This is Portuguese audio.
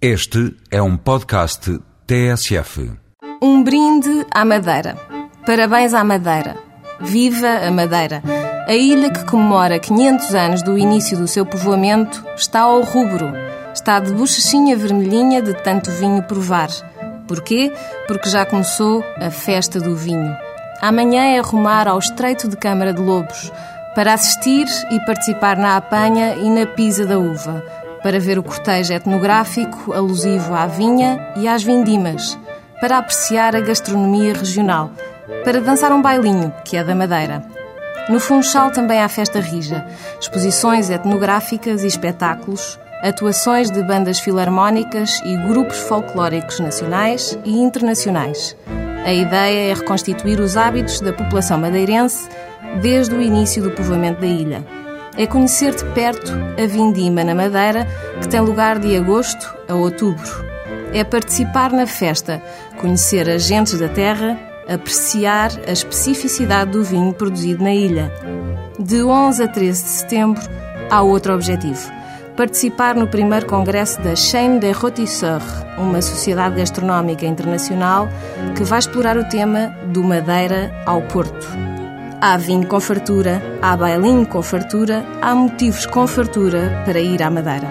Este é um podcast TSF. Um brinde à Madeira. Parabéns à Madeira. Viva a Madeira! A ilha que comemora 500 anos do início do seu povoamento está ao rubro. Está de bochechinha vermelhinha de tanto vinho provar. Porquê? Porque já começou a festa do vinho. Amanhã é arrumar ao Estreito de Câmara de Lobos para assistir e participar na apanha e na pisa da uva, para ver o cortejo etnográfico alusivo à vinha e às vindimas, para apreciar a gastronomia regional, para dançar um bailinho, que é da Madeira. No Funchal também há festa rija, exposições etnográficas e espetáculos, atuações de bandas filarmónicas e grupos folclóricos nacionais e internacionais. A ideia é reconstituir os hábitos da população madeirense desde o início do povoamento da ilha. É conhecer de perto a vindima na Madeira, que tem lugar de agosto a outubro. É participar na festa, conhecer as gentes da terra, apreciar a especificidade do vinho produzido na ilha. De 11 a 13 de setembro, há outro objetivo participar no primeiro congresso da Chaîne des Rôtisseurs, uma sociedade gastronómica internacional que vai explorar o tema do Madeira ao Porto. Há vinho com fartura, há bailinho com fartura, há motivos com fartura para ir à Madeira.